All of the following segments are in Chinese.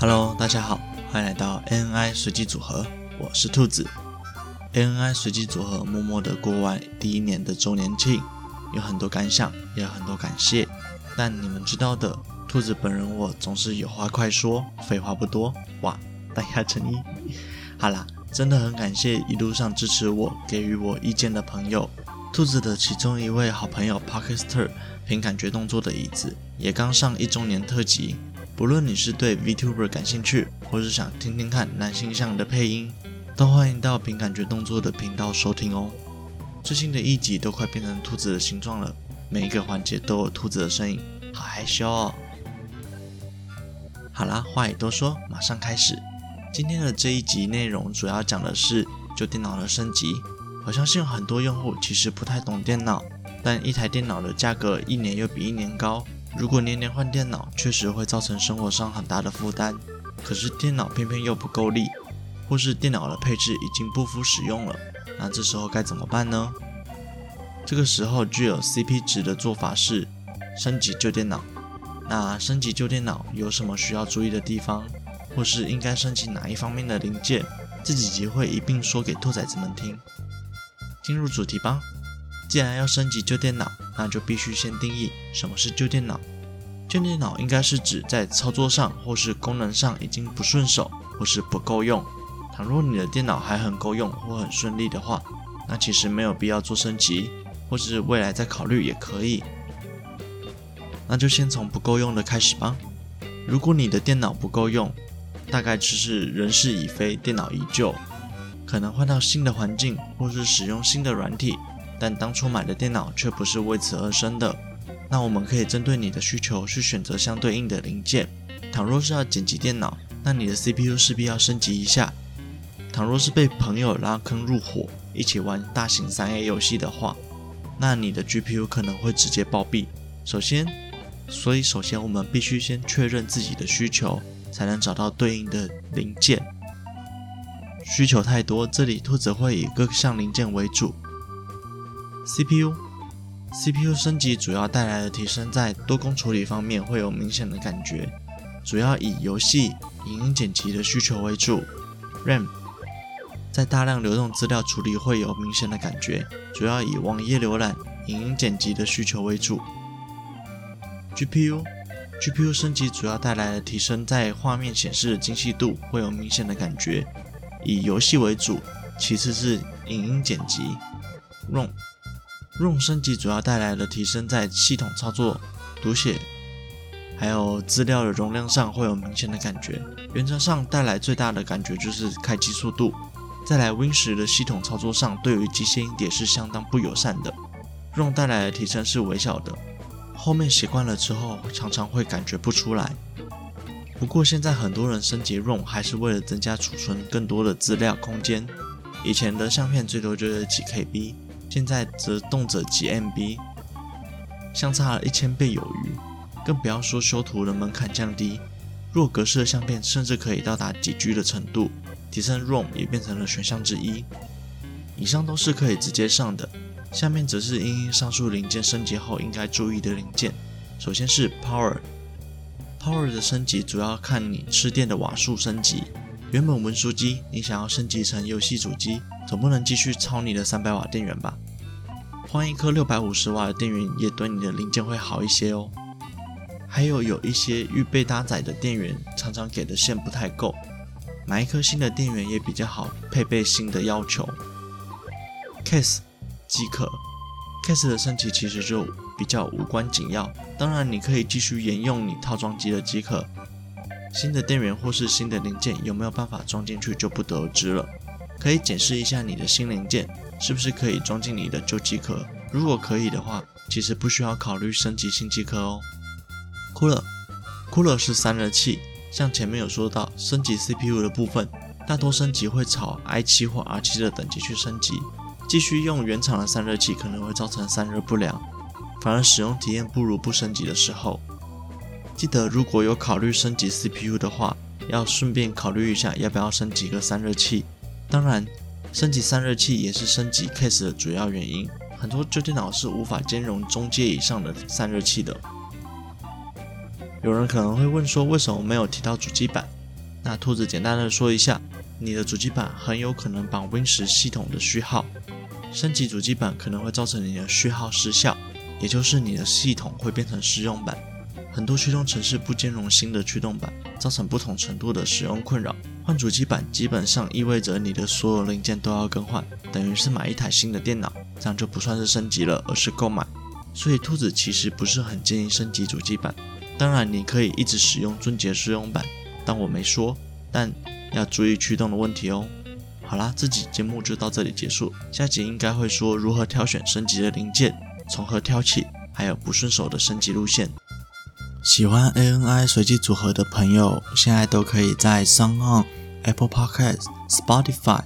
哈喽大家好欢迎来到 ani 随机组合，我是兔子。ANI 随机组合默默的过完第一年的周年庆，有很多感想，也有很多感谢。但你们知道的，兔子本人我总是有话快说，废话不多。哇，大家诚意。好啦，真的很感谢一路上支持我、给予我意见的朋友。兔子的其中一位好朋友 Parker 凭感觉动作的椅子也刚上一周年特辑。不论你是对 VTuber 感兴趣，或是想听听看男性向的配音，都欢迎到凭感觉动作的频道收听哦。最新的一集都快变成兔子的形状了，每一个环节都有兔子的身影，好害羞哦。好啦，话已多说，马上开始。今天的这一集内容主要讲的是旧电脑的升级。我相信很多用户其实不太懂电脑，但一台电脑的价格一年又比一年高。如果年年换电脑，确实会造成生活上很大的负担。可是电脑偏偏又不够力，或是电脑的配置已经不敷使用了，那这时候该怎么办呢？这个时候具有 CP 值的做法是升级旧电脑。那升级旧电脑有什么需要注意的地方，或是应该升级哪一方面的零件？这几集会一并说给兔崽子们听。进入主题吧。既然要升级旧电脑，那就必须先定义什么是旧电脑。旧电脑应该是指在操作上或是功能上已经不顺手或是不够用。倘若你的电脑还很够用或很顺利的话，那其实没有必要做升级，或是未来再考虑也可以。那就先从不够用的开始吧。如果你的电脑不够用，大概就是人事已非，电脑已旧，可能换到新的环境或是使用新的软体。但当初买的电脑却不是为此而生的，那我们可以针对你的需求去选择相对应的零件。倘若是要剪辑电脑，那你的 CPU 势必要升级一下。倘若是被朋友拉坑入伙，一起玩大型 3A 游戏的话，那你的 GPU 可能会直接暴毙。首先，所以首先我们必须先确认自己的需求，才能找到对应的零件。需求太多，这里兔子会以各项零件为主。CPU，CPU 升级主要带来的提升在多工处理方面会有明显的感觉，主要以游戏、影音剪辑的需求为主。RAM，在大量流动资料处理会有明显的感觉，主要以网页浏览、影音剪辑的需求为主。GPU，GPU 升级主要带来的提升在画面显示的精细度会有明显的感觉，以游戏为主，其次是影音剪辑。ROM ROM 升级主要带来的提升在系统操作、读写，还有资料的容量上会有明显的感觉。原则上带来最大的感觉就是开机速度。再来 Win10 的系统操作上，对于机械硬碟是相当不友善的。ROM 带来的提升是微小的，后面习惯了之后，常常会感觉不出来。不过现在很多人升级 ROM 还是为了增加储存更多的资料空间。以前的相片最多就是几 KB。现在则动辄几 MB，相差了一千倍有余，更不要说修图的门槛降低，弱格式的相片甚至可以到达几 G 的程度，提升 ROM 也变成了选项之一。以上都是可以直接上的，下面则是因上述零件升级后应该注意的零件。首先是 Power，Power 的升级主要看你吃电的瓦数升级。原本文书机你想要升级成游戏主机，总不能继续操你的三百瓦电源吧？换一颗六百五十瓦的电源也对你的零件会好一些哦。还有有一些预备搭载的电源，常常给的线不太够，买一颗新的电源也比较好配备新的要求。Case 机壳，Case 的升级其实就比较无关紧要，当然你可以继续沿用你套装机的机壳。新的电源或是新的零件有没有办法装进去就不得而知了。可以检视一下你的新零件是不是可以装进你的旧机壳。如果可以的话，其实不需要考虑升级新机壳哦。Cooler，Cooler 是散热器，像前面有说到升级 CPU 的部分，大多升级会朝 i7 或 R7 的等级去升级。继续用原厂的散热器可能会造成散热不良，反而使用体验不如不升级的时候。记得，如果有考虑升级 CPU 的话，要顺便考虑一下要不要升级个散热器。当然，升级散热器也是升级 case 的主要原因。很多旧电脑是无法兼容中阶以上的散热器的。有人可能会问说，为什么没有提到主机板？那兔子简单的说一下，你的主机板很有可能绑 Win10 系统的序号。升级主机板可能会造成你的序号失效，也就是你的系统会变成试用版。很多驱动程式不兼容新的驱动板，造成不同程度的使用困扰。换主机板基本上意味着你的所有零件都要更换，等于是买一台新的电脑，这样就不算是升级了，而是购买。所以兔子其实不是很建议升级主机板。当然，你可以一直使用尊杰试用版，当我没说，但要注意驱动的问题哦。好啦，这集节目就到这里结束，下集应该会说如何挑选升级的零件，从何挑起，还有不顺手的升级路线。喜欢 ANI 随机组合的朋友，现在都可以在 SoundOn、Apple Podcasts、Spotify、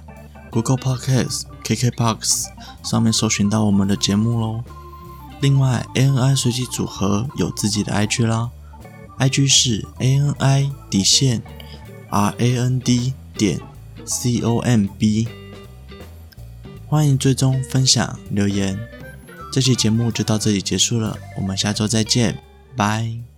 Google Podcasts、KKBox 上面搜寻到我们的节目喽。另外，ANI 随机组合有自己的 IG 啦，IG 是 ANI 底线 RAND 点 COMB，欢迎追踪、分享、留言。这期节目就到这里结束了，我们下周再见，拜。